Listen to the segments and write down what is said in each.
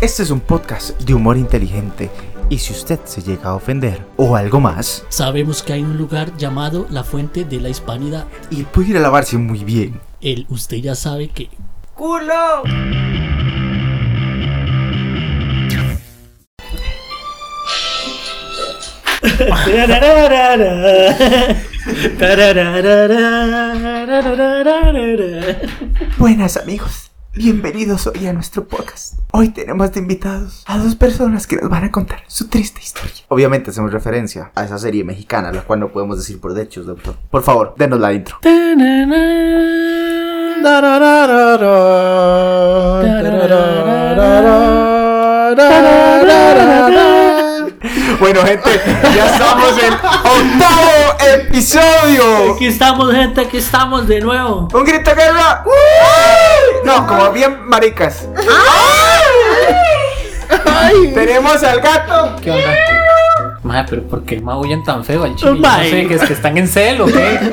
Este es un podcast de humor inteligente y si usted se llega a ofender o algo más, Sabemos que hay un lugar llamado la Fuente de la Hispanidad. y puede ir a lavarse muy bien. El usted ya sabe que. ¡Culo! Buenas amigos, bienvenidos hoy a nuestro podcast. Hoy tenemos de invitados a dos personas que nos van a contar su triste historia. Obviamente hacemos referencia a esa serie mexicana, la cual no podemos decir por derechos de autor. Por favor, denos la intro. Bueno gente, ya estamos en octavo episodio. Aquí estamos, gente, aquí estamos de nuevo. Un grito de guerra. No, como bien maricas. Tenemos al gato. ¿Qué onda? Madre, pero ¿por qué maullan tan feo al chile? Yo No sé, que es que están en celo, ¿qué?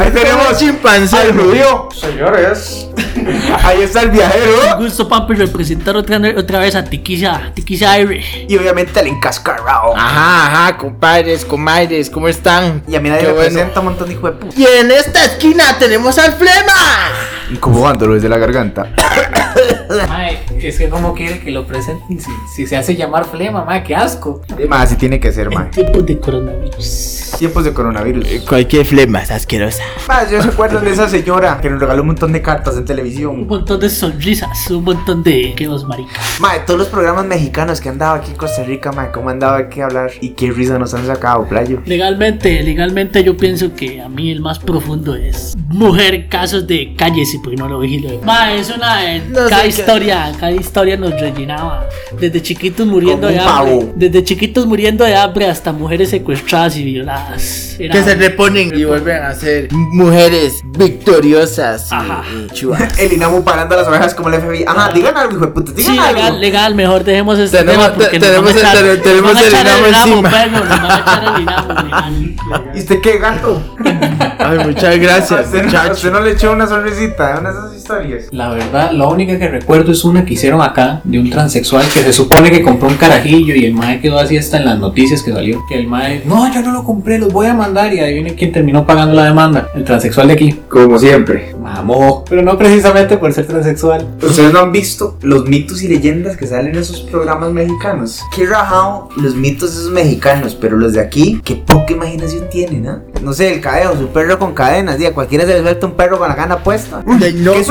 Ahí tenemos chimpancé al judío. Señores. Ahí está el Un viajero. gusto, papi, representar otra, otra vez a Tiquisa, Tiquisa Aire. Y obviamente el encascarrado. Ajá, ajá, compadres, comadres, ¿cómo están? Y a mí nadie Qué me bueno. presenta un montón de hijo de puta. Y en esta esquina tenemos al Flema. Incubándolo desde la garganta. Mae, es que como quiere que lo presenten si, si se hace llamar flema, mae, qué asco. Más, así tiene que ser, man. tiempos de coronavirus. Tiempos de coronavirus. Cualquier flema es asquerosa. Más, yo se acuerdan de esa señora que nos regaló un montón de cartas en Un televisión. montón de sonrisas, un montón de quedos maricas. Mae, todos los programas mexicanos que han dado aquí en Costa Rica, mae, cómo han dado aquí a hablar y qué risa nos han sacado, playo. Legalmente, legalmente yo pienso que a mí el más profundo es mujer casos de calles y lo vigilo. Ma, es una eh, No cada qué- historia, cada historia nos rellenaba. Desde chiquitos muriendo Como de hambre, pavo. desde chiquitos muriendo de hambre hasta mujeres secuestradas y violadas. Era- Que se reponen y vuelven a ser mujeres victoriosas y- Ajá. y chivas. El Inamu parando las orejas como el FBI. Ajá, digan algo, hijo de puta, digan Sí, algo. legal, legal, mejor dejemos este Tenemos- tema porque te- tenemos nos van a el- echar, tenemos nos van a el echar Dinamo encima. perro, nos van a echar el Dinamo, legal. ¿Y usted qué, gato? Ay, muchas ¿A gracias, usted no le echó una sonrisita a una de esas historias? La verdad, la única que recuerdo es una que hicieron acá de un transexual que se supone que compró un carajillo y el mae quedó así hasta en las noticias que salió. Que el mae, no, yo no lo compré, los voy a mandar y ahí viene quien terminó pagando la demanda. El transexual de aquí. Como siempre. Mamó. Pero no precisamente por ser transexual. ¿Ustedes no han visto los mitos y leyendas que salen en esos programas mexicanos? Qué rajado los mitos esos mexicanos, pero los de aquí, qué poca imaginación tienen, ¿no? No sé, el cadeo, su perro con cadenas, y a cualquiera se le suelta un perro con la gana puesta. No, ¿Qué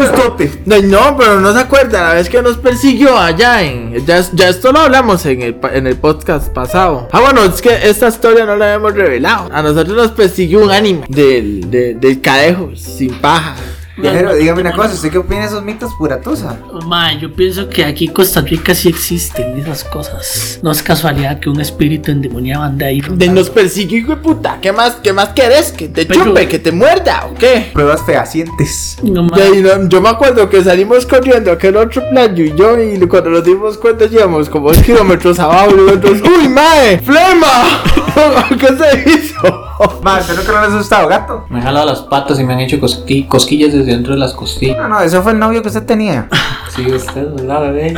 No, pero no se acuerda la vez que nos persiguió allá en. Ya, esto lo hablamos en el, en el podcast pasado. Ah, bueno, es que esta historia no la habíamos revelado. A nosotros nos persiguió un ánimo del, de- del cadejo, sin paja. Viajero, dígame una cosa, ¿usted qué opina de esos mitos pura tusa? Ma, yo pienso que aquí en Costa Rica sí existen esas cosas. No es casualidad que un espíritu endemoniado ande ahí. De nos persiguió, hijo de puta. ¿Qué más, qué más querés? ¿Que te Pero- chupe? ¿Que te muerda o qué? Pruebas fehacientes. No, ma. No- yo me acuerdo que salimos corriendo a aquel otro playo y yo y cuando nos dimos cuenta íbamos como 2 kilómetros abajo y nosotros ¡Uy, mae! ¡Flema! ¿Qué se hizo? Más, ¿usted nunca lo han asustado, gato? Me han jalado las patas y me han hecho cosqui- cosquillas desde dentro de las costillas. No, no, eso fue el novio que usted tenía. Sí, usted, ¿verdad, bebé?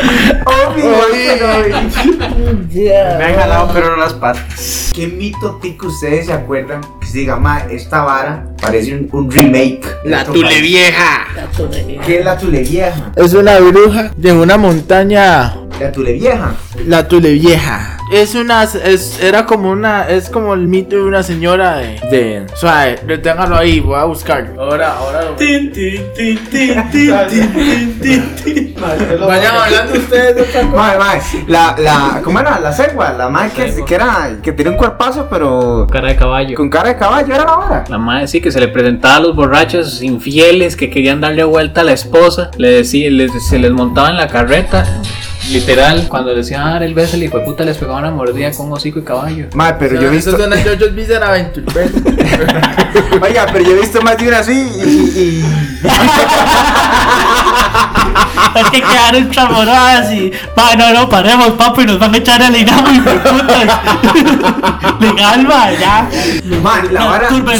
Me han jalado, pero no las patas. ¿Qué mito tico ustedes se acuerdan? Que se diga, ma, esta vara parece un, un remake. La otro tule país"? vieja. ¿Qué es la tule vieja? Es una bruja de una montaña. La tule vieja. La tule vieja. Es una. Es, era como una. Es como el mito de una señora de. de suave, deténgalo ahí, voy a buscar. Ahora, ahora lo. Tin, tin, tin, tin, tin, tin, tin, tin. Vayan hablando ustedes de otra cosa. Mae, mae, la, la, ¿cómo era? La cegua, la mae que, que era, que tenía un cuerpazo, pero Cara de caballo. con cara de caballo, era la vara. La madre sí que se le presentaba a los borrachos infieles que querían darle vuelta a la esposa. Le decía, les- se les montaba en la carreta. Literal, cuando decían dar el beso, el hijo de puta les pegaba una mordida con un hocico y caballo. Mae, pero yo he visto, Eso suena JoJo's Bizarre Adventure. oiga, pero yo he visto más de una así y, y- Es que quedaron tramoradas y. Va, no, no, paremos, papi, nos van a echar el inamo y putas. Legal, ma, ya. Man, la vara. Turba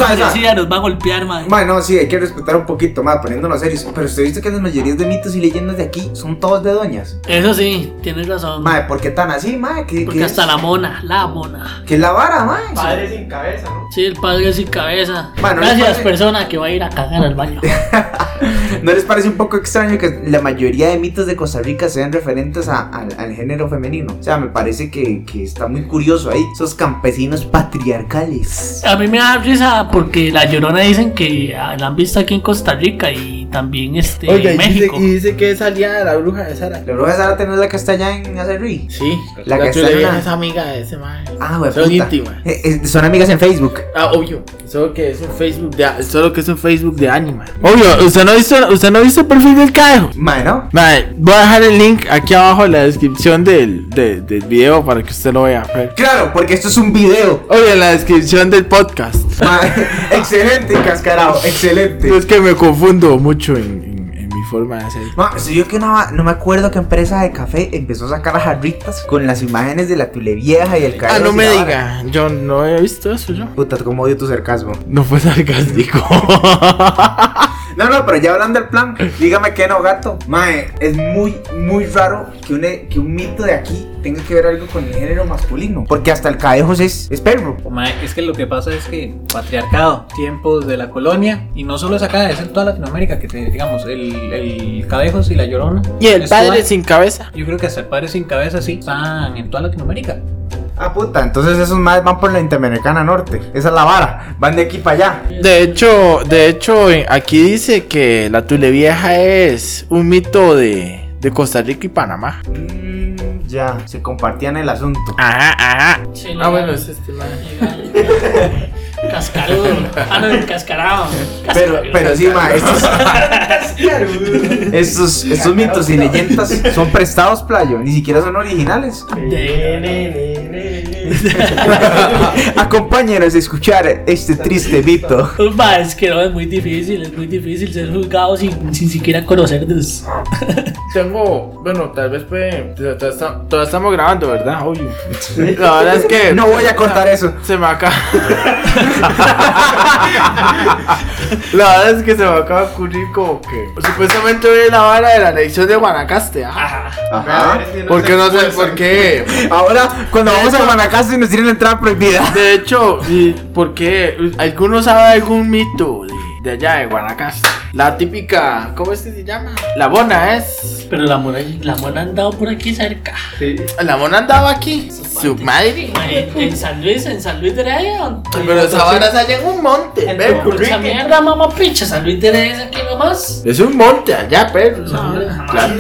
nos va a golpear, ma. Man, no, sí, hay que respetar un poquito más, poniéndonos serios. Pero usted ha visto que las mayorías de mitos y leyendas de aquí son todos de doñas. Eso sí, tienes razón. Madre, ¿por qué tan así, madre? ¿Qué, Porque qué hasta es? la mona, la mona. ¿Qué es la vara, madre? Padre sin cabeza, ¿no? Sí, el padre sin cabeza. Bueno, Gracias, les parece- persona que va a ir a cagar al baño. ¿No les parece un poco extraño que la mayoría de mitos de Costa Rica sean referentes a- al, género femenino? O sea, me parece que, que está muy curioso ahí. Esos campesinos patriarcales. A mí me da risa porque la llorona dicen que la han visto aquí en Costa Rica y también este, Oiga, en y dice, México. y dice que es aliada de la bruja de Sara. La bruja de Sara tenés la que está allá en Acerrí. Sí, La la, que está en le la- es amiga de ese man. Ah, güey, Son íntimas. Eh, eh, son amigas en Facebook. Ah, obvio. Solo que es un Facebook de solo que es un Facebook de Anima. Obvio, usted no ha visto, usted no ha visto el perfil del cadejo. Madre, ¿no? Mae, voy a dejar el link aquí abajo en la descripción del, de- del video para que usted lo vea. Claro, porque esto es un video. Obvio, en la descripción del podcast. Excelente, cascarado, excelente. Es que me confundo mucho en, en- en mi forma de hacer. Ma, se vio que una, no me acuerdo qué empresa de café empezó a sacar las jarritas con las imágenes de la tule vieja y el Ah, Carlos no y me diga. Yo no he visto eso yo. Puta, cómo odio tu sarcasmo. No fue sarcástico. No, no, pero ya hablando del plan, dígame que no, gato. Mae, es muy, muy raro que un, que un mito de aquí tenga que ver algo con el género masculino. Porque hasta el cadejos es, es perro. Es que lo que pasa es que patriarcado, tiempos de la colonia, y no solo es acá, es en toda Latinoamérica, que te- digamos, el, el Cadejos y la Llorona. y el padre sin cabeza. Yo creo que hasta el padre sin cabeza sí, están en toda Latinoamérica. Ah, puta, entonces esos más van por la Interamericana Norte. Esa es la vara. Van de aquí para allá. De hecho, de hecho, eh, aquí dice que la Tule Vieja es un mito de, de Costa Rica y Panamá. Mm, ya, se compartían el asunto. Ajá, ajá. Sí, Ah, bueno, es este man. Cascarudo. Ah, no, cascarado. Pero, pero sí, ma, estos, estos, estos mitos y leyendas son prestados, playo. Ni siquiera son originales. Acompáñenos a escuchar este triste mito. Es que no, es muy difícil, es muy difícil ser juzgado sin, sin siquiera conocernos. Tengo, bueno, tal vez puede. Todavía, estamos grabando, ¿verdad? Obvio. La verdad es que. No voy a contar eso. Se me acaba. la verdad es que se me acaba de ocurrir como que. Supuestamente hoy es la vara de la elección de Guanacaste. ¿ah? Ajá. ¿Por qué no sé por qué? Ahora, cuando vamos a Guanacaste nos tienen la entrada prohibida. De hecho, y- porque alguno sabe algún mito de, allá de Guanacaste. La típica, ¿cómo es que se llama? La bona es. Pero la mona, la mona ha andado por aquí cerca. La mona andaba aquí. Su madre. En, en San Luis, en San Luis de Heredia. Pero esa vara es allá en un monte, En perro. esa mierda, mamá pincha. San Luis de es aquí nomás. Es un monte allá, perro. Claro.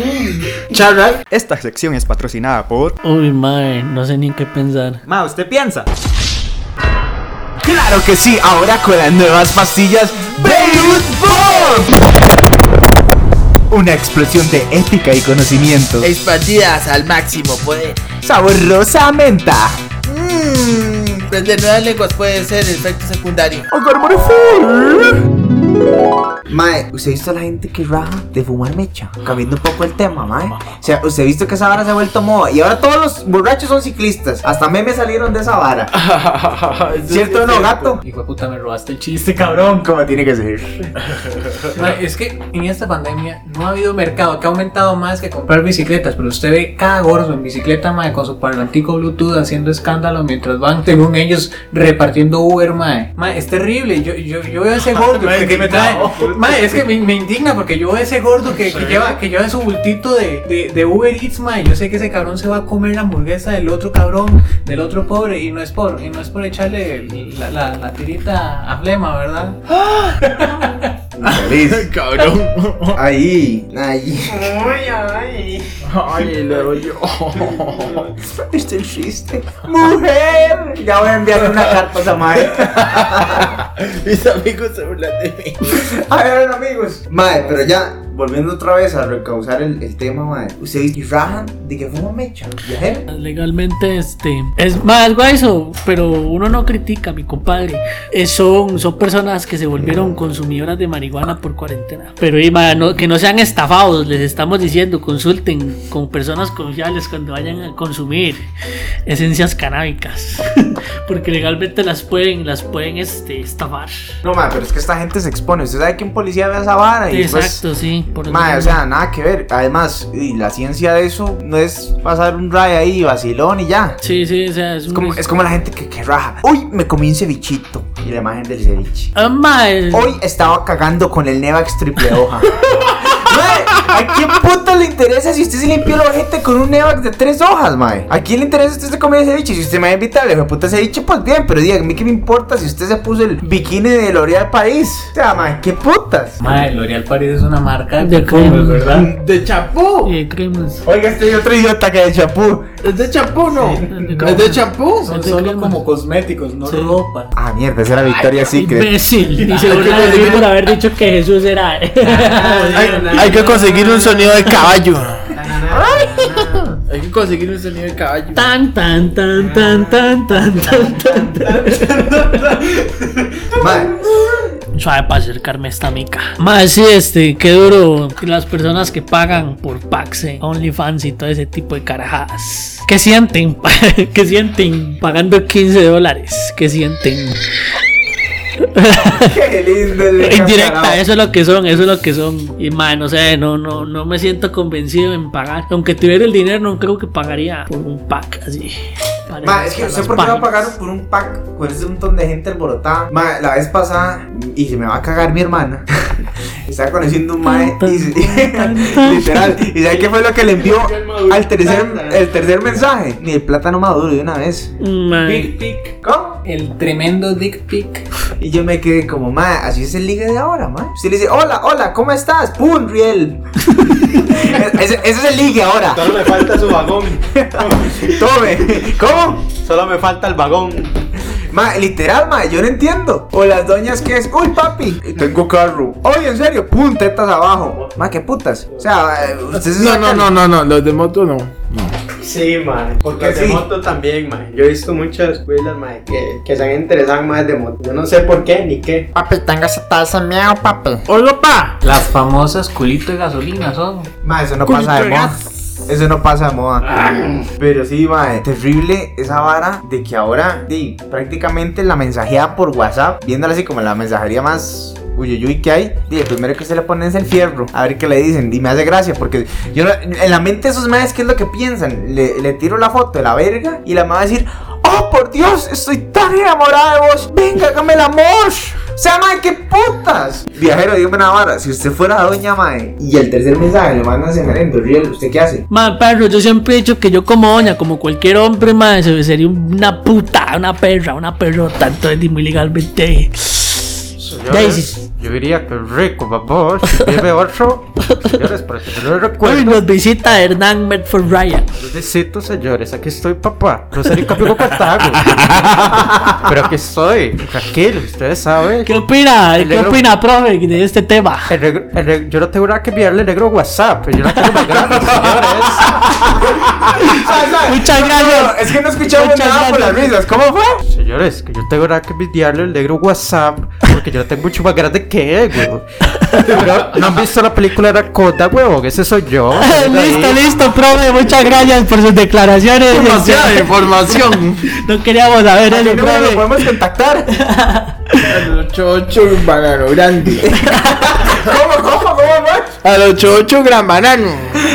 Charral. Esta sección es patrocinada por. Uy, mae, no sé ni en qué pensar. Ma, ¿usted piensa? Claro que sí, ahora con las nuevas pastillas Beirut Bomb. Una explosión de ética y conocimiento. Expandidas al máximo poder. Sabor rosa a menta. Mmm. Aprender nuevas lenguas puede ser el efecto secundario. Mae, ¿usted ha visto a la gente que raja de fumar mecha? Cambiando un poco el tema, mae. O sea, ¿usted ha visto que esa vara se ha vuelto moda? Y ahora todos los borrachos son ciclistas. Hasta memes salieron de esa vara. ¿Cierto o no, gato? Hijo de puta, me robaste el chiste, cabrón. Como tiene que ser. Mae, Es que en esta pandemia no ha habido mercado que ha aumentado más que comprar bicicletas, pero usted ve cada gordo en bicicleta, mae, con su parlantico Bluetooth haciendo escándalo mientras van, según ellos, repartiendo Uber, mae. Mae, es terrible. Yo, yo, yo veo a ese gordo que, me trae. Mae, es que me, me indigna porque yo ese gordo que, que lleva, que lleva su bultito de, de, de Uber Eats, mae. Yo sé que ese cabrón se va a comer la hamburguesa del otro cabrón, del otro pobre, y no es por, y no es por echarle la, la, la tirita a flema, ¿verdad? Cabrón. Ahí, ahí. Ay, luego yo. Este chiste. Mujer. Ya voy a enviarle una carta a esa madre. Mis amigos se burlan de mí. A ver, amigos. Mae, pero ya, volviendo otra vez a recausar el, el tema, mae. Ustedes rajan de que fuma mecha, viajero. Legalmente, este. Es más eso, pero uno no critica, mi compadre. Eh, son, son personas que se volvieron consumidoras de marihuana por cuarentena. Pero y, ma, no- que no sean estafados, les estamos diciendo, consulten con personas confiables cuando vayan a consumir esencias canábicas. Porque legalmente las pueden, las pueden este, estafar. No, mae, pero es que esta gente se expone. Usted sabe que un policía ve esa vara y después- Exacto, sí. Por Mae, o sea, nada que ver. Además, y la ciencia de eso no es pasar un ray ahí, vacilón y ya. Sí, sí, o sea, es, Es como, es como la gente que, que raja. Hoy me comí un cevichito. Y la imagen del ceviche. Mae, Hoy estaba cagando con el Nevax triple hoja. ¿a quién puta le interesa si usted se limpió el ojete con un Nevax de tres hojas, mae? ¿A quién le interesa si usted se comió ceviche? Si usted me va a invitar a puta ceviche, pues bien, pero dígame qué me importa si usted se puso el bikini de L'Oreal País. O sea, mae, qué putas. Mae, L'Oreal París es una marca De de cremas. ¿verdad? De chapú. eh, cremas. Oiga, este otro idiota que de chapú. Es de champú, ¿no? de Es de champú. Son de solo como cosméticos, no Sí. ropa. Ah, mierda, esa era Victoria Secret. Imbécil. Y seguro que por haber dicho que Jesús era. Hay, hay que conseguir un sonido de caballo. Hay que conseguir un sonido de caballo. Tan, tan, tan, tan, tan, tan, tan, tan, tan. Suave para acercarme a esta mica. Más sí, este, qué duro. Las personas que pagan por packs, en OnlyFans y todo ese tipo de carajadas. ¿Qué sienten? ¿Qué sienten pagando 15 dólares? ¿Qué sienten? Qué lindo el Indirecta, eso es lo que son, eso es lo que son. Y man, no sé, no, no, no me siento convencido en pagar. Aunque tuviera el dinero, no creo que pagaría por un pack así. Ma, es que no sé por qué va a páginas. pagar por un pack con ese montón de gente alborotada. Ma, la vez pasada, y se me va a cagar mi hermana. Estaba conociendo un mae y literal. ¿Y sabe qué fue lo que le envió al tercer, el tercer mensaje? Ni el plátano maduro de una vez. Dick pic. ¿Cómo? El tremendo dick pic. Y yo me quedé como, ma, así es el ligue de ahora, ma. Usted le dice, hola, hola, ¿cómo estás? ¡Pum, Riel! ese, ese es el ligue ahora. Solo me falta su vagón. Tome. ¿Cómo? Solo me falta el vagón. Ma, literal, ma, yo no entiendo. O las doñas que es, uy, papi, tengo carro. Oye, en serio, pum, tetas abajo. Ma, qué putas. O sea, eh, ustedes No, no, no, no, no, los de moto no. Sí, man. ¿Por qué Los de sí? moto también, man. Yo he visto muchas escuelas, man, que, que se han interesado más de moto. Yo no sé por qué ni qué. Papi, tengo ese taza miedo, papi. Oiga, pa. Las famosas culito de gasolina son. Ma, eso no Culito pasa de de moda. gas. Eso no pasa de moda. Pero sí, ma, terrible esa vara de que ahora, di, prácticamente la mensajeada por WhatsApp, viéndola así como la mensajería más uyuyuy que hay, el primero que se le pone es el fierro. A ver qué le dicen. Y me hace gracia porque yo no- en la mente de esos madres, ¿qué es lo que piensan? Le, le tiro la foto de la verga y la madre va a decir, oh, por Dios, estoy tan enamorada de vos. Venga, hágame el amor. O sea, madre, qué putas. Viajero, dígame una vara. Si usted fuera doña madre y el tercer mensaje le mandan semerendo, riel, ¿usted qué hace? Man, perro, yo siempre he dicho que yo como doña, como cualquier hombre, man, se- sería una puta, una perra, una perrota, entonces muy legalmente. Daisy. Yo diría que rico, babos. Si vive otro, señores, para que se lo Hoy recuerdo. nos visita Hernán Medford Ryan. Necesito, señores, aquí estoy, papá. Rosario Capigo Cartago. Pero aquí estoy, tranquilo, ustedes saben. ¿Qué opina? El ¿Qué negro- opina, profe, de este tema? El negro- el negro- yo no tengo nada que enviarle negro WhatsApp. Yo no tengo más grande, señores. Muchas gracias. es que no escuchamos Muchas nada por las gracias. risas. ¿Cómo fue? Señores, que yo tengo nada que enviarle el negro WhatsApp. Porque yo no tengo mucho más grande Pero, ¿No han visto la película Dakota, huevón? Ese soy yo. listo, listo, profe. Muchas gracias por sus declaraciones. Demasiada información. No queríamos saber ¿A qué número lo profe. podemos contactar? Al 88 banano grande. ¿Cómo, cómo, cómo fue? Al 88 gran banano.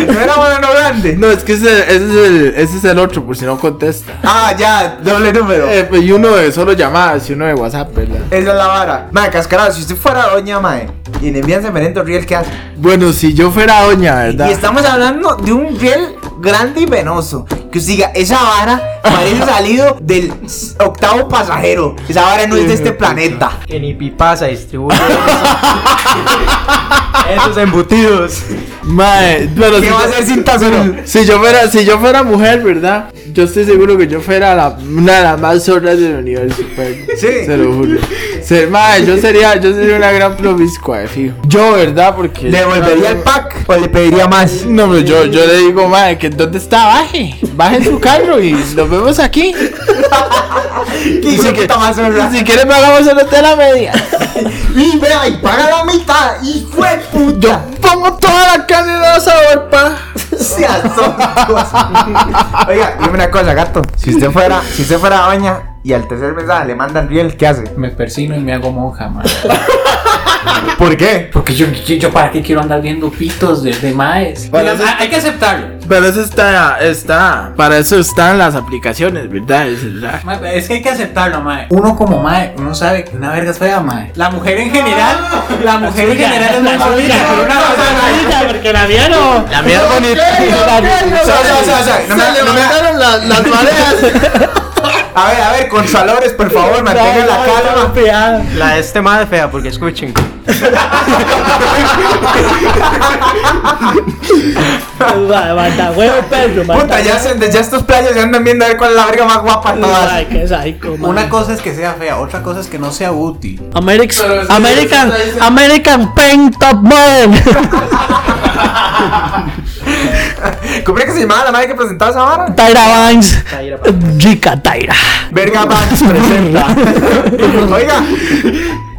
¿No era banano grande? No, es que ese, ese es el, ese es el otro, por si no contesta. Ah, ya, doble número. Eh, pues, y uno de solo llamadas y uno de WhatsApp, ¿verdad? Esa es la vara. Mae, cascarado, si usted fuera doña, mae, y le envían semerendo riel, ¿qué hace? Bueno, si yo fuera doña, ¿verdad? Y estamos hablando de un riel grande y venoso. Que usted diga, esa vara parece salido del octavo pasajero. Esa vara no es de este planeta. Que ni pipasa distribuye esos embutidos. Mae, bueno, ¿Qué si va a yo- hacer sin tazón? Si yo fuera, si yo fuera mujer, ¿verdad? Yo estoy seguro que yo fuera la, una de las más zorras del universo, pues. Sí. Se lo juro. Ser- mae, yo sería, yo sería una gran promiscua, de fijo. Yo, ¿verdad? Porque. ¿Le devolvería el pack o le pediría más? No, pero yo, yo le digo, mae, que ¿dónde está? Baje. Baje en su carro y nos vemos aquí. Y si que más Y si quiere pagamos el hotel a media. Y vea, y paga la mitad, hijo de puta. Yo pongo toda la carne el asador, pa. Seas. Oiga, dime una cosa, gato. Si usted fuera, si usted fuera doña y al tercer mensaje le mandan riel, ¿qué hace? Me persino y me hago monja, man. ¿Por qué? Porque yo, yo, yo para qué quiero andar viendo pitos de, de maes. Eso hay que aceptarlo. Pero eso está, está. Para eso están las aplicaciones, ¿verdad? Es verdad. Ma, Es que hay que aceptarlo, mae. Uno como mae, uno sabe que una verga es fea, mae. La mujer en general, la mujer en general es muy bonita, pero una cosa porque la mía no. La mía es bonita. O sea, o sea, o sea, o sea, no me- Se no me- levantaron las, las mareas. A ver, a ver, consoladores, por favor, mantengan la calma. La de este más es fea porque escuchen. Manda huevo, perro. Puta, ya, se, ya estos playas ya andan viendo a ver cuál es la verga más guapa de todas. Ay, qué psycho, man. Una cosa es que sea fea, otra cosa es que no sea útil. Pero sí, American, eso está diciendo- American Paint Top Model. ¿Cómo era que se llamaba la madre que presentaba esa vara? Tyra Banks. Tyra Rica Tyra. Verga Banks presenta. Oiga,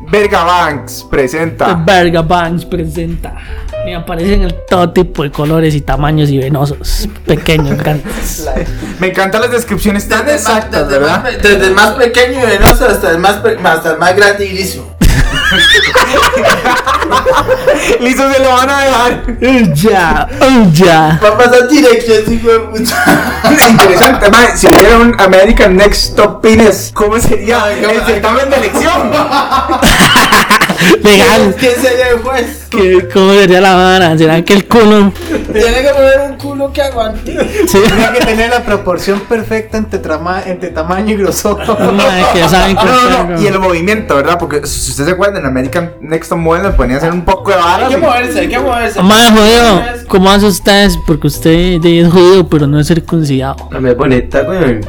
Verga Banks presenta. Verga Banks presenta. Me aparecen en todo tipo de colores y tamaños y venosos. Pequeños, grandes. Me encantan las descripciones tan exactas, desde, ¿verdad? Más, desde el más pequeño y venoso hasta el más, hasta el más grande y liso. Listo, se lo van a dejar. Ya, ya. Va a pasar dirección, hijo de puta. Interesante. Si hubiera un American Next Top Pines, ¿cómo sería el certamen de elección? Legal. ¿Quién sería el juez? ¿Qué- ¿Cómo sería la vara? ¿Será que el culo? Tiene que poner un culo que aguante. Sí. Tiene que tener la proporción perfecta entre, trama- entre tamaño y grosor. Madre, que ya saben que No, no, no. Y el movimiento, ¿verdad? Porque si ustedes se acuerdan, en American Next Model nos ponían a hacer un poco de varas. Hay que moverse, hay que moverse. Madre, jodido. ¿Cómo hace ustedes? Porque usted es jodido, pero no es circuncidado. La mía es bonita, güey.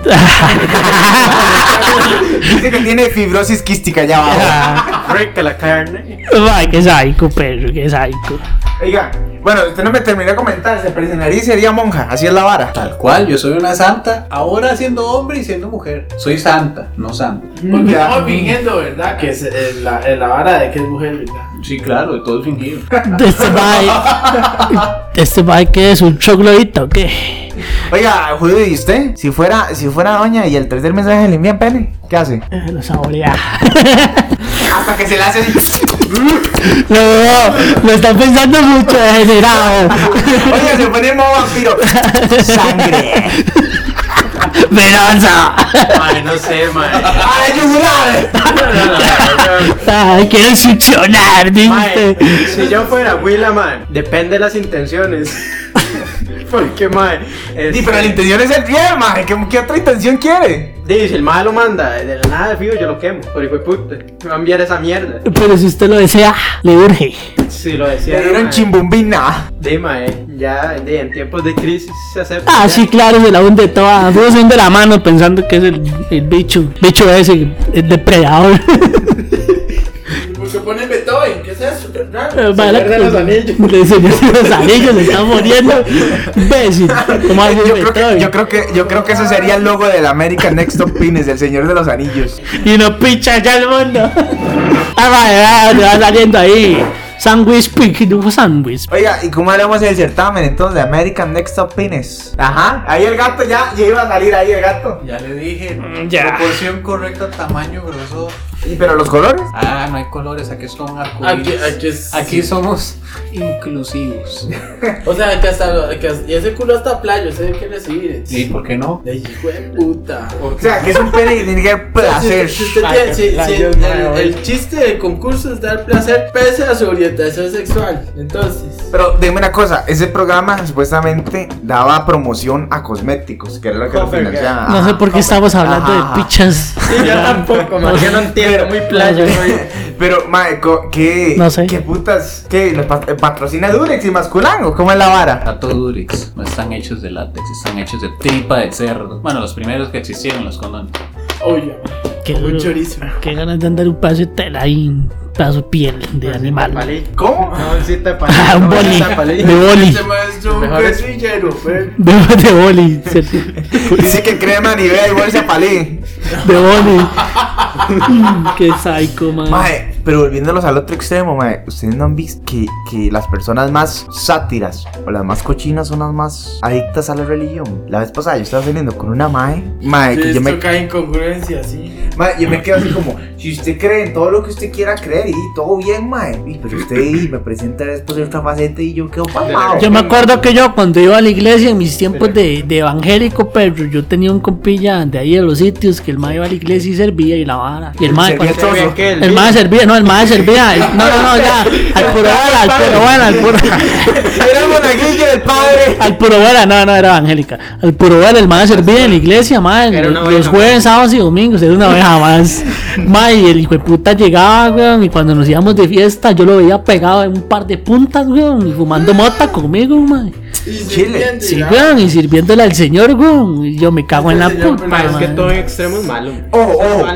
Dice que tiene fibrosis quística ya abajo. Rica la carne. Ay, qué psycho, perro, qué psycho. Oiga, bueno, usted no me terminó de comentar. Se presentaría y sería monja. Así es la vara. Tal cual, yo soy una santa, ahora siendo hombre y siendo mujer. Soy santa, no santa. Porque Ya. estamos fingiendo, ¿verdad? Que es eh, la, eh, la vara de que es mujer, ¿verdad? Sí, claro, todo es fingido. De este bike. Este bike que es un chocolatito, ¿o qué? Oiga, Julio, ¿y usted? Si fuera, si fuera doña y el tercer mensaje le envían pene, ¿qué hace? Eh, Lo saborea. Hasta que se le hace así. No, no, lo está pensando mucho, degenerado. Oiga, se pone en modo vampiro. Sangre. Venosa. Ay, no sé, mae. ¡Ay, yugular! Ay, quiero succionar, dice. si yo fuera Willa, mae, depende de las intenciones. Porque, mae, Sí, pero la intención es el bien, man. ¿Qué, qué otra intención quiere? Dice, si el mae lo manda de la nada de fijo, yo lo quemo. Por hijo de puta. Me va a enviar esa mierda. Pero si usted lo desea, le urge. Si lo decía. Le dieron mae. chimbumbina. Di, mae, ya de- en tiempos de crisis se acepta. Ah, ya. sí, claro, se la hunde toda. Todos se hunde la mano pensando que es el, el bicho. Bicho ese, el depredador. Eh, de los Anillos. El señor de los anillos se está muriendo. Imbécil. ¿Cómo hace Yo creo, que, yo, creo que, yo creo que ese sería el logo del American Next Top Pines, del Señor de los Anillos. Y no pincha ya el mundo. Ah, vale, vale, va saliendo ahí. Sandwich Pig, no sandwich. Oiga, ¿y cómo haremos el certamen entonces de American Next Top Pines? Ajá, ahí el gato ya, ya iba a salir ahí el gato. Ya le dije, ya. proporción correcta, tamaño, grosor. ¿Y pero los colores? Ah, no hay colores, aquí son Aquí, arcoíris. aquí es. Aquí somos inclusivos. O sea, que hasta. Que, hasta- y ese culo hasta playo, ese que recibir. ¿Y por qué no? De hijo de puta. O sea, que es un pene que tiene que dar placer. Si, si Ay, playo, el, el chiste del concurso es dar placer pese a su orientación sexual. Entonces. Pero dime una cosa, ese programa supuestamente daba promoción a cosméticos, que era lo que lo financiaba. No sé por qué estamos hablando Ajá. de pichas. Sí, yo tampoco, mae. Yo no entiendo, muy. No sé. mae. Pero, mae, ¿qué? No sé. ¿Qué putas? ¿Qué? ¿Los pat- eh, patrocina Durex y Masculano? ¿Cómo es la vara? Tato Durex, no están hechos de látex, están hechos de tripa de cerdo. Bueno, los primeros que existieron los condones. Oye. Qué Muy duro. chorizo. Qué ganas de andar un tela y un pedazo de piel de animal. ¿Cómo? No, de palé. Ah, un boli. bolsita de boli. Este maestro un Mejor es- guerrillero, fe. De, de boli. Dice que crema ni vea igual se palé. De boli. Qué psycho, man. Mae, pero volviéndolos al otro extremo, mae, ustedes no han visto que, que las personas más sátiras o las más cochinas son las más adictas a la religión. La vez pasada yo estaba saliendo con una mae, mae, que yo me, cae en congruencia, sí. mae, yo me quedo así como, si usted cree en todo lo que usted quiera creer y todo bien, mae, y pero usted y me presenta después otra faceta y yo quedo palmado. Yo me acuerdo que yo cuando iba a la iglesia en mis tiempos de, de evangélico, perro, yo tenía un compilla de ahí de los sitios que el mae iba a la iglesia y servía y la vara. Y el mae el mae servía, no, el mae servía. no, no, no, ya. Al puro buena, al puro buena, al puro. Era el monaguillo del padre. Al puro buena, no, no, era evangélica. Al puro buena, el mae servía en la iglesia. Era Los, una los oveja jueves, sábados y domingos, era una oveja más. Mae, y el hijo de puta llegaba, weón, y cuando nos íbamos de fiesta, yo lo veía pegado en un par de puntas, weón, y fumando mota conmigo, mae. Y Chile. Sí, weón, y sirviéndole al señor, weón. Y yo me cago en la Señor, puta. es que man. todo en extremo es malo. Oh, oh.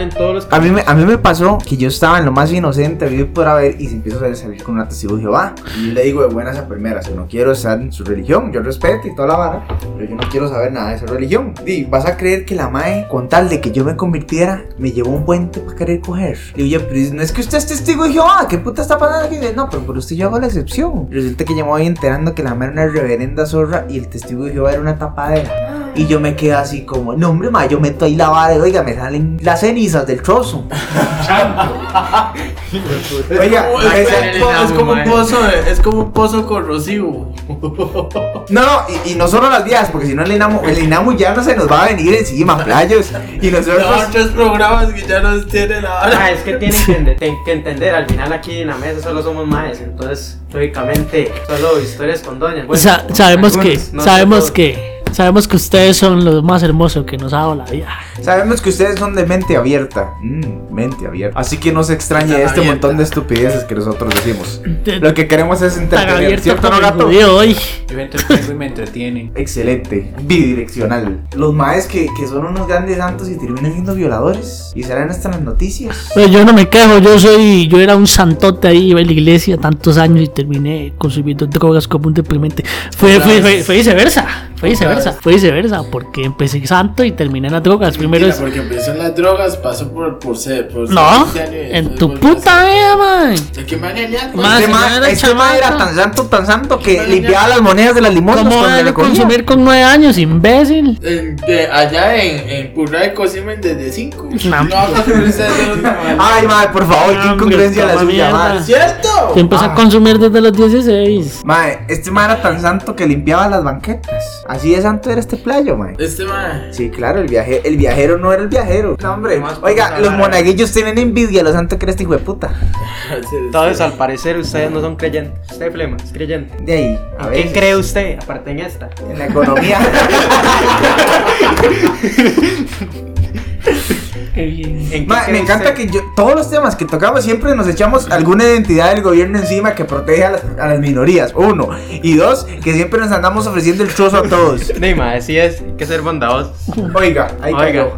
A mí, me, a mí me pasó que yo estaba en lo más inocente, vivo por haber, y se empiezo a salir con una testigo de Jehová. Y yo le digo de buenas a primeras, yo no quiero estar en su religión, yo respeto y toda la vara, pero yo no quiero saber nada de esa religión. Y vas a creer que la mae, con tal de que yo me convirtiera, me llevó un puente para querer coger. Digo, yo, pero no es que usted es testigo de Jehová, ¿qué puta está pasando aquí? No, pero por usted yo hago la excepción. Resulta que yo me voy enterando que la mae era una reverenda zorra y el testigo de Jehová era una tapadera. Y yo me quedo así como, no hombre, ma, yo meto ahí la vara y oiga, me salen las cenizas del trozo. Oiga, es, como- es como un pozo, es como un pozo corrosivo. no, no, y, y no solo las vías, porque si no el Inamu, el Inamu ya no se nos va a venir encima, playos. Y nosotros... Llevan tres programas que ya nos tienen ahora. Ah, es que tienen que, ende- ten- que entender, al final aquí en la mesa solo somos maes, entonces lógicamente solo historias con doñas. Bueno, Sa- sabemos que, no sabemos todos. que, sabemos que ustedes son los más hermosos que nos ha dado la vida. Sabemos que ustedes son de mente abierta. Mm, mente abierta. Así que no se extrañe Tan este abierta. montón de estupideces que nosotros decimos. De- Lo que queremos es entretener, ¿cierto, no, gato? judío hoy. Yo me entretengo y me entretienen. Excelente, bidireccional. Los maes que, que son unos grandes santos y terminan siendo violadores y serán hasta las noticias. Pero yo no me quejo, yo soy, yo era un santote ahí, iba a la iglesia tantos años y terminé consumiendo drogas como un deprimente. Fue, fue, fue, fue viceversa, fue viceversa, fue viceversa, porque empecé santo y terminé en las drogas. Primero es, porque empezó en las drogas, pasó por, por ser. Por no, en tu puta vida, man. Este si ma, no era este era tan santo, tan santo que limpiaba las monedas de las limosnas ¿Cómo cuando van le a cogía. consumir con nueve años, imbécil? En- de- allá en, en Purray consumen desde 5. No. No. Ay, madre, por favor, qué incongruencia la suya, madre. ¿Cierto? Yo empecé a consumir desde los 16. Mae, este ma era tan santo que limpiaba las banquetas. Así de santo era este playo, mae. Este man. Sí, claro, el, viaje, el viajero no era el viajero. No, hombre. Oiga, los monaguillos tienen envidia, lo santo que era este hijo de puta. Entonces, al parecer, ustedes no son creyentes. Usted, Flema, es creyente. De ahí, a ¿En qué cree usted, aparte en esta? En la economía. Qué bien. ¿En qué Ma, cree me encanta usted? que yo, todos los temas que tocamos siempre nos echamos alguna identidad del gobierno encima que protege a las, a las minorías. Uno. Y dos, que siempre nos andamos ofreciendo el trozo a todos. Ni ma, así es, hay que ser bondadosos. Oiga, ahí Oiga.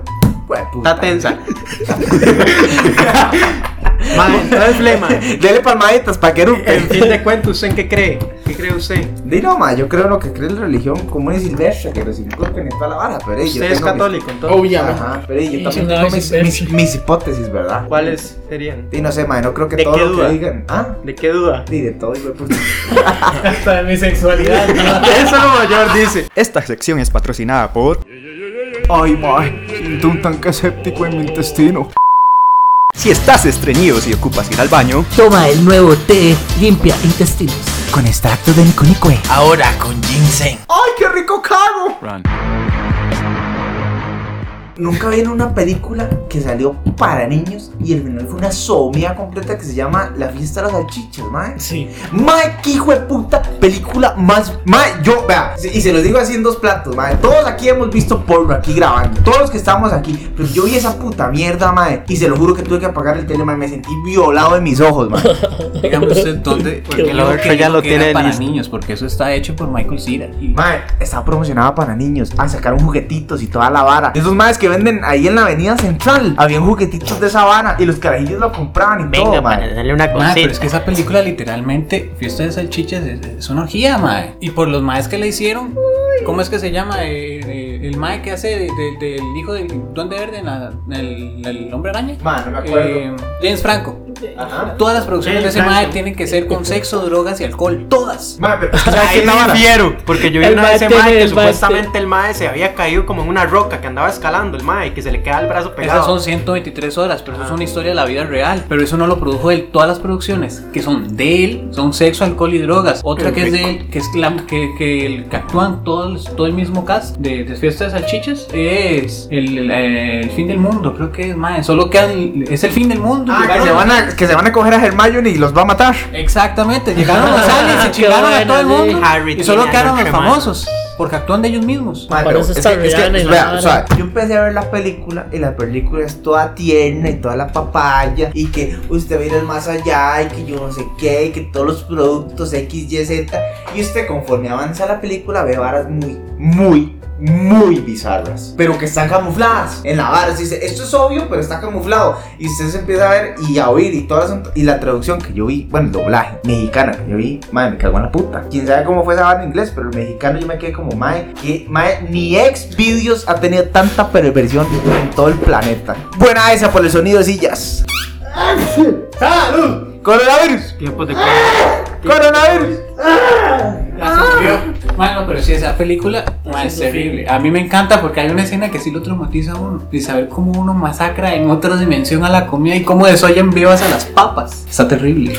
Está tensa. Ma, entonces, Flema, Dele palmaditas para que en eructe. fin de cuentas, ¿usted en qué cree? ¿Qué cree usted? Di no, ma, yo creo en lo que cree la religión común y silvestre, que inculquen en toda la vara, pero Usted es tengo mis- católico, entonces. Obviamente. Ajá, pero ey, yo Sí, también no, tengo mis, mis, mis hipótesis, ¿verdad? ¿Cuáles serían? Y no sé, ma, no creo que ¿De todo qué lo duda? que digan. Ah, ¿De qué duda? sí, de todo, hijo de puta. Hasta de mi sexualidad. Eso lo mayor dice. Esta sección es patrocinada por Ay, ma, siento un tanque escéptico en mi intestino. Si estás estreñido y ocupas ir al baño, Toma el nuevo té limpia intestinos. Con extracto de Niconicue. Ahora con ginseng. ¡Ay, qué rico cago! run. Nunca vi en una película que salió para niños y el final fue una somía completa que se llama La fiesta de las salchichas, mae. Sí. Mae, qué hijo de puta película más. Mae, yo, vea, y se los digo así en dos platos, mae. Todos aquí hemos visto porno aquí grabando. Todos los que estamos aquí. Pero yo vi esa puta mierda, mae. Y se lo juro que tuve que apagar el tele, mae. Me sentí violado en mis ojos, mae. Dígame usted dónde. ¿Por qué Qué lo que Ya lo tiene para listo. niños? Porque eso está hecho por Michael Cera. Y Mae, estaba promocionada para niños. Ah, sacaron juguetitos y toda la vara. Esos maes que venden ahí en la avenida central. Habían juguetitos de sabana y los carajillos lo compraban y todo, Venga, mae. para darle una cosita. pero es que esa película literalmente, Fiesta de Salchichas, es, es una orgía, mae. Y por los maes que le hicieron, ¿cómo es que se llama? Eh, eh, el mae que hace de- de- del hijo del Duende Verde, en la- en el, el Hombre Araña. Man, no me acuerdo. Eh, James Franco. Ajá. Todas las producciones de ese mae tienen que ser con sexo, drogas y alcohol. Todas. Man, pero porque yo vi El una de ese mae mae que el mae supuestamente el mae se había caído como en una roca que andaba escalando el mae y que se le queda el brazo Esas pegado. son 123 horas, pero eso es una historia de la vida real. Pero eso no lo produjo él. Todas las producciones que son de él son sexo, alcohol y drogas. Otra que es de él, que es la, que, que, el- que actúan todos, todo el mismo cast de, de Fiesta de Salchichas, es el, el, el fin del mundo. Creo que es más. Solo quedan. Es el fin del mundo. Ah, se, van a, que se van a coger a Hermione y los va a matar. Exactamente, llegaron los aliens y Qué chingaron a todo el sí. mundo. Harry Y solo quedaron los famosos. Porque actúan de ellos mismos. Madre, pero eso es está que- es que, Rihanna y la vea, vara. o sea, yo empecé a ver la película y la película es toda tierna y toda la papaya y que usted ir más allá y que yo no sé qué y que todos los productos X, Y, Z y usted conforme avanza la película ve varas muy, muy, muy bizarras pero que están camufladas en la vara. Se dice, esto es obvio pero está camuflado y usted se empieza a ver y a oír y todo eso y la traducción que yo vi, bueno, el doblaje mexicana que yo vi, madre, me cago en la puta. Quién sabe cómo fue esa vara en inglés, pero el mexicano yo me quedé como, madre, que madre, ni ex videos ha tenido tanta perversión en todo el planeta. Buena esa por el sonido de sillas. ¡Salud! ¡Coronavirus! Tiempos de ¡Coronavirus! Bueno, pero sí, esa película es terrible. A mí me encanta porque hay una escena que sí lo traumatiza a uno. De saber cómo uno masacra en otra dimensión a la comida y cómo desollan vivas a las papas. Está terrible.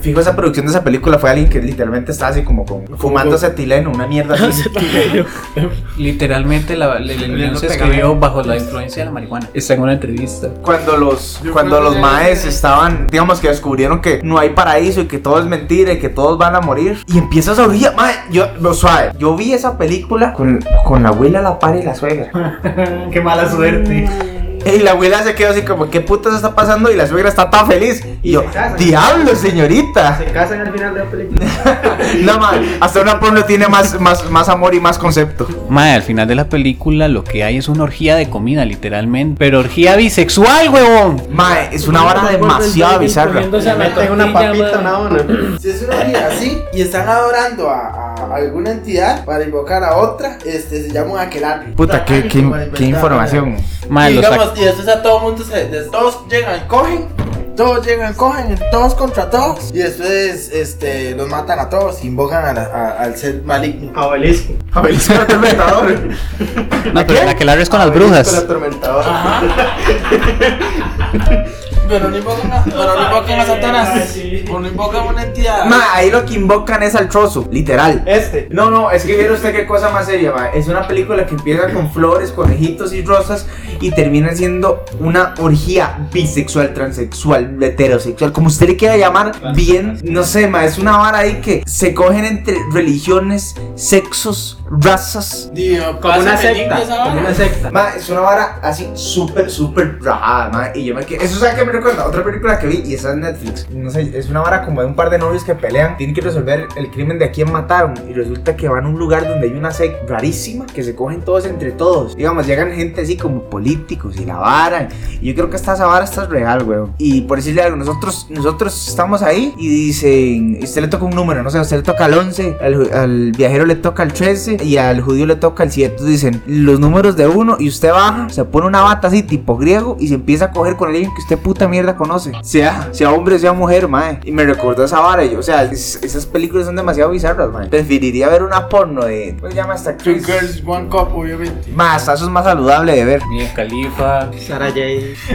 Fijo, esa producción de esa película fue alguien que literalmente estaba así como con, fumando acetileno, una mierda así. Literalmente la, la, la- el guion se escribió bajo la influencia de la marihuana. Está en una entrevista. Cuando los, cuando los maes estaban, digamos que descubrieron que no hay paraíso y que todo es mentira y que todos van a morir. Y empieza esa orgía, mae, yo, lo suave, yo vi esa película con, con la abuela, la par y la suegra. Qué mala suerte. Y la abuela se quedó así como, ¿qué putas está pasando? Y la suegra está tan feliz. Y yo, se casan. diablo, señorita. Se casan al final de la película. No, man, hasta una porno tiene más, más, más amor y más concepto. Mae, al final de la película lo que hay es una orgía de comida, literalmente. Pero orgía bisexual, huevón. Mae, es una vara demasiado bizarra. Una papita, una dona. Si es una vida así y están adorando a, a alguna entidad para invocar a otra, este se llama un aquelarre. Puta, qué, qué, qué información. Y los y después a todo el mundo se, de- todos llegan, cogen, todos llegan, cogen, todos contra todos y después este los matan a todos, invocan a la- a- al ser maligno. Obelisco. Feliz atormentador. No, pero la que la es con las Obelisco, el brujas. atormentador. Pero no invocan a, pero no invocan a Satanás, o no invocan a una entidad. Ma, ahí lo que invocan es al trozo, literal. Este. No, no, es que viera usted qué cosa más seria, ma. Es una película que empieza con flores, conejitos y rosas y termina siendo una orgía bisexual, transexual, heterosexual, como usted le quiera llamar, bien, no sé, ma, es una vara ahí que se cogen entre religiones, sexos, razas. Digo, Como una secta. Como una secta. Ma, es una vara así súper, súper rajada, ma. Y yo me quedé. Eso sabe que me recuerda a otra película que vi y esa es Netflix. No sé, es una vara como de un par de novios que pelean. Tienen que resolver el crimen de a quién mataron. Y resulta que van a un lugar donde hay una secta rarísima que se cogen todos entre todos. Digamos, llegan gente así como políticos y la vara. Y yo creo que esta esa vara está real, weón. Y por decirle algo, nosotros, nosotros estamos ahí y dicen, usted le toca un número, no sé, usted le toca el 11, al, al viajero le toca el 13 y al judío le toca el 7. Entonces dicen los números de uno y usted baja, se pone una bata así tipo griego y se empieza a coger con alguien que usted puta mierda conoce. Sea, sea hombre, sea mujer, mae. Y me recordó esa vara. y yo, o sea, es- esas películas son demasiado bizarras, mae. Preferiría ver una porno de. ¿Cómo se llama esta Two actriz? girls, one cup, obviamente. Más, eso es más saludable de ver. Mia Khalifa, Sara J.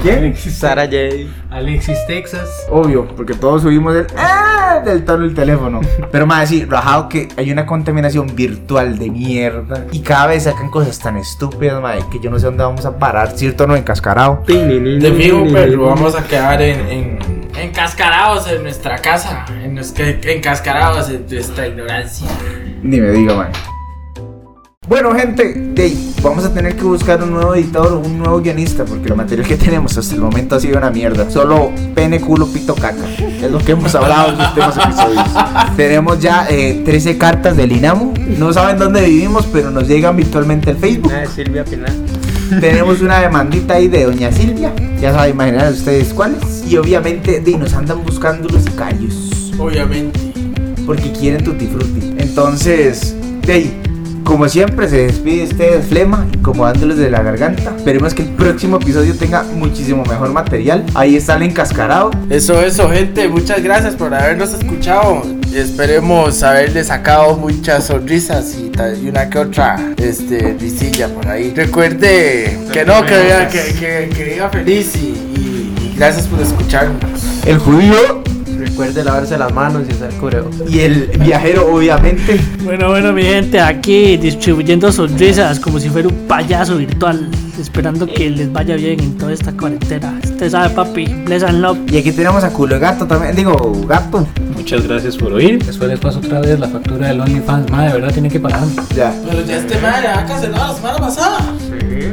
¿Quién? Sara J. Alexis Texas. Obvio, porque todos subimos el ¡Ah! del tono del teléfono. Pero más sí, rajado que hay una contaminación virtual de mierda. Y cada vez sacan cosas tan estúpidas, madre, que yo no sé dónde vamos a parar. ¿Cierto no? Encascarado. De fijo, pero vamos a quedar en, en- encascarados en nuestra casa, en nuestra, encascarados en nuestra ignorancia. Ni me diga, man. Bueno, gente, ahí, vamos a tener que buscar un nuevo editor, un nuevo guionista, porque el material que tenemos hasta el momento ha sido una mierda. Solo pene, culo, pito, caca. Es lo que hemos hablado en los últimos episodios. tenemos ya eh, 13 cartas del INAMU. No saben dónde vivimos, pero nos llegan virtualmente al Facebook. De Silvia Pinal. Tenemos una demandita ahí de doña Silvia. Ya saben, imaginar ustedes cuáles. Y obviamente de, nos andan buscando los sicarios. Obviamente. Porque quieren tutti frutti. Entonces, de ahí, como siempre, se despide ustedes Flema, incomodándolos de la garganta. Esperemos que el próximo episodio tenga muchísimo mejor material. Ahí está el encascarado. Eso, eso, gente. Muchas gracias por habernos escuchado. Esperemos haberle sacado muchas sonrisas y, y una que otra este, risilla por ahí. Recuerde que no, que que, que, que viva feliz y gracias por escucharnos. El judío Recuerde lavarse las manos y hacer cureo. y el viajero, obviamente. Bueno, bueno, mi gente, aquí distribuyendo sonrisas como si fuera un payaso virtual, esperando que les vaya bien en toda esta cuarentena. Usted sabe, papi, bless and love. Y aquí tenemos a culo gato también. Digo, gato. Muchas gracias por oír. Después les paso otra vez la factura del OnlyFans. Madre, de verdad tienen que pagar. Ya. Pero ya este madre ha cancelado la semana pasada.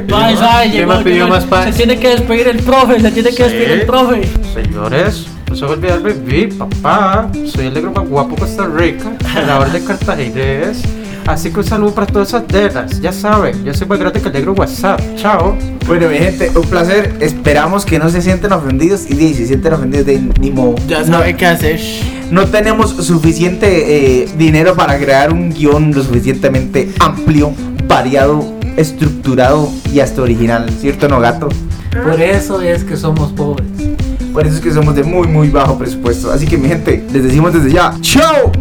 Suave, suave, ¿Quién llegó, me pidió llegó. más pan? Se tiene que despedir el profe, se tiene que despedir el profe. Señores, no se va a olvidar baby, papá. Soy el negro más guapo de Costa Rica, creador de Cartaginés. Así que un saludo para todas esas delas. Ya saben, yo soy más grande que el negro WhatsApp. Chao. Bueno, mi gente, un placer. Esperamos que no se sienten ofendidos. Y si se sienten ofendidos, de ni modo. Ya no, saben qué hacer. no tenemos suficiente eh, dinero para crear un guion lo suficientemente amplio, variado, estructurado y hasta original. ¿Cierto, no, gato? Por eso es que somos pobres. Por eso es que somos de muy, muy bajo presupuesto. Así que, mi gente, les decimos desde ya: ¡Chao!